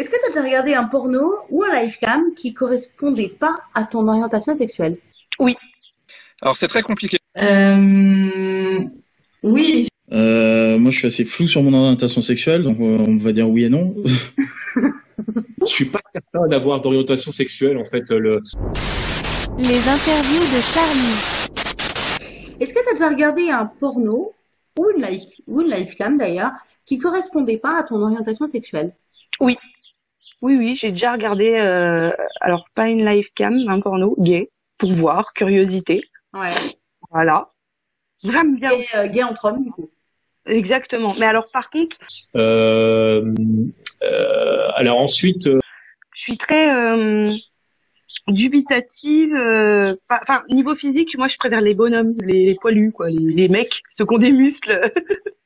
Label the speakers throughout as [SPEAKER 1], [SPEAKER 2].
[SPEAKER 1] Est-ce que tu as déjà regardé un porno ou un livecam qui correspondait pas à ton orientation sexuelle?
[SPEAKER 2] Oui.
[SPEAKER 3] Alors c'est très compliqué.
[SPEAKER 4] Euh, oui.
[SPEAKER 5] Euh, moi, je suis assez flou sur mon orientation sexuelle, donc euh, on va dire oui et non.
[SPEAKER 6] Je suis pas certain d'avoir d'orientation sexuelle en fait. Le...
[SPEAKER 7] Les interviews de Charlie.
[SPEAKER 1] Est-ce que tu as déjà regardé un porno ou une live ou une livecam d'ailleurs qui correspondait pas à ton orientation sexuelle?
[SPEAKER 2] Oui. Oui, oui, j'ai déjà regardé, euh, alors pas une live cam, un porno gay, pour voir, curiosité.
[SPEAKER 1] Ouais.
[SPEAKER 2] Voilà. J'aime bien.
[SPEAKER 1] Et euh, gay entre hommes du coup.
[SPEAKER 2] Exactement. Mais alors par contre,
[SPEAKER 6] Euh, euh, alors ensuite, euh,
[SPEAKER 2] je suis très euh, dubitative. euh, Enfin, niveau physique, moi je préfère les bonhommes, les, les poilus, quoi, les, les mecs, ceux qui ont des muscles.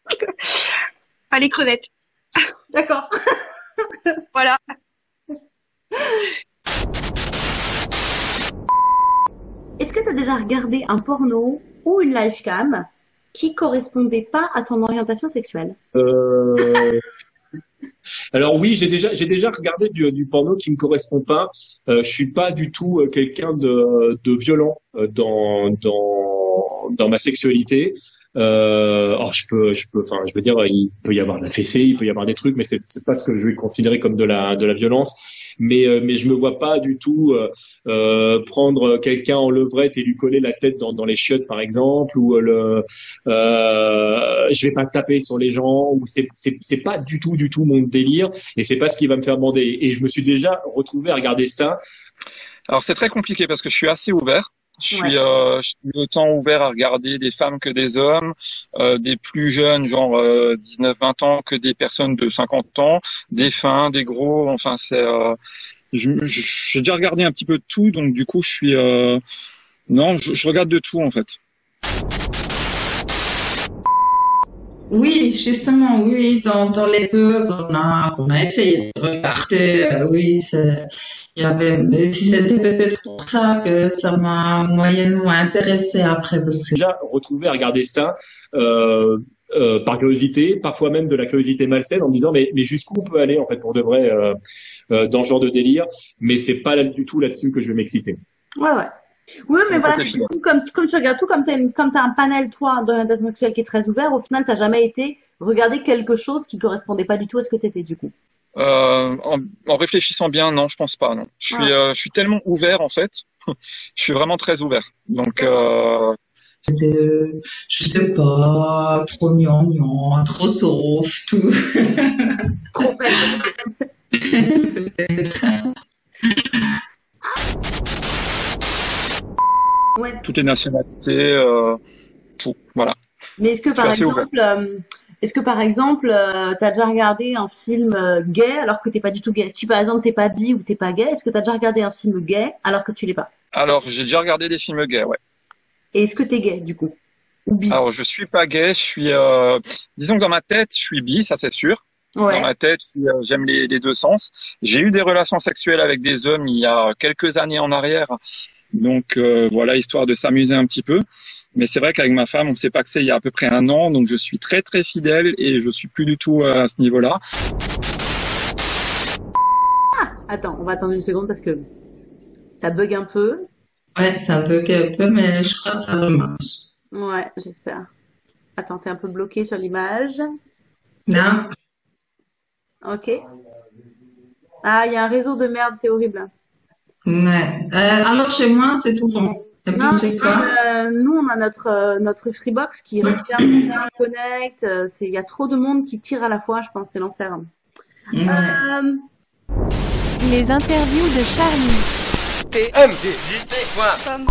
[SPEAKER 2] pas les crevettes.
[SPEAKER 1] D'accord.
[SPEAKER 2] Voilà.
[SPEAKER 1] Est-ce que tu as déjà regardé un porno ou une livecam qui correspondait pas à ton orientation sexuelle?
[SPEAKER 6] Euh, alors oui, j'ai déjà regardé du, porno qui me correspond pas. Euh, je suis pas du tout euh, quelqu'un de, violent euh, dans ma sexualité. Euh, alors je peux je peux enfin je veux dire il peut y avoir de la fessée, il peut y avoir des trucs, mais c'est c'est pas ce que je vais considérer comme de la de la violence. Mais euh, mais je me vois pas du tout euh, euh, prendre quelqu'un en levrette et lui coller la tête dans dans les chiottes par exemple ou euh, le euh, je vais pas taper sur les gens ou c'est c'est c'est pas du tout du tout mon délire et c'est pas ce qui va me faire bander et je me suis déjà retrouvé à regarder ça
[SPEAKER 3] Alors c'est très compliqué parce que je suis assez ouvert. Je suis, euh, je suis autant ouvert à regarder des femmes que des hommes, euh, des plus jeunes, genre euh, 19-20 ans, que des personnes de 50 ans, des fins, des gros. Enfin, c'est, euh, j'ai déjà regardé un petit peu de tout, donc du coup, je suis, euh, non, je, je regarde de tout en fait.
[SPEAKER 4] Oui, justement, oui, dans, dans les pubs, on a, on a essayé de regarder, euh, oui, c'est, il y avait, mais c'était peut-être pour ça que ça m'a moyennement intéressé après, parce que
[SPEAKER 6] déjà retrouvé à regarder ça euh, euh, par curiosité parfois même de la curiosité malsaine en me disant mais mais jusqu'où on peut aller en fait pour de vrai euh, euh, dans ce genre de délire? Mais c'est pas là, du tout là-dessus que je vais m'exciter.
[SPEAKER 1] Ouais, ouais. Oui, mais voilà, comme, comme tu regardes tout, comme comme t'as un panel, toi, d'orientation sexuelle qui est très ouvert, au final, t'as jamais été regarder quelque chose qui correspondait pas du tout à ce que t'étais, du coup.
[SPEAKER 3] Euh, en, en réfléchissant bien, non, je pense pas. Non, je suis, euh, je suis tellement ouvert en fait. je suis vraiment très ouvert. Donc, euh,
[SPEAKER 4] c'était, je sais pas, trop gnangnan, trop sauf, tout.
[SPEAKER 1] Trop belle.
[SPEAKER 4] Peut-être.
[SPEAKER 1] Ouais.
[SPEAKER 3] Toutes les nationalités, euh, tout. Voilà.
[SPEAKER 1] Mais est-ce que par exemple, euh, est-ce que par exemple, euh, t'as déjà regardé un film euh, gay alors que t'es pas du tout gay? Si par exemple t'es pas bi ou t'es pas gay, est-ce que t'as déjà regardé un film gay alors que tu l'es pas?
[SPEAKER 3] Alors, j'ai déjà regardé des films gays, ouais.
[SPEAKER 1] Et est-ce que t'es gay, du coup? Ou bi?
[SPEAKER 3] Alors, je suis pas gay, je suis, euh, disons que dans ma tête, je suis bi, ça c'est sûr. Dans ma tête, j'aime les, les deux sens. J'ai eu des relations sexuelles avec des hommes il y a quelques années en arrière. Donc euh, voilà, histoire de s'amuser un petit peu. Mais c'est vrai qu'avec ma femme, on s'est paxé il y a à peu près un an, donc je suis très très fidèle et je suis plus du tout euh, à ce niveau-là.
[SPEAKER 1] Attends, on va attendre une seconde parce que ça bug un peu.
[SPEAKER 4] Ouais, ça bug un peu, mais je crois que ça remarche.
[SPEAKER 1] Ouais, j'espère. Attends, t'es un peu bloqué sur l'image.
[SPEAKER 4] Là,
[SPEAKER 1] Ok. Ah, il y a un réseau de merde, c'est horrible.
[SPEAKER 4] Ouais. Euh, alors chez moi, c'est tout bon.
[SPEAKER 1] Non,
[SPEAKER 4] chez toi?
[SPEAKER 1] euh, nous, on a notre, euh, notre Freebox qui régulièrement connecte. euh, c'est- Il y a trop de monde qui tire à la fois, je pense, c'est l'enfer.
[SPEAKER 4] Ouais.
[SPEAKER 1] Euh,
[SPEAKER 7] Les interviews de Charlie.
[SPEAKER 8] tmdjt.com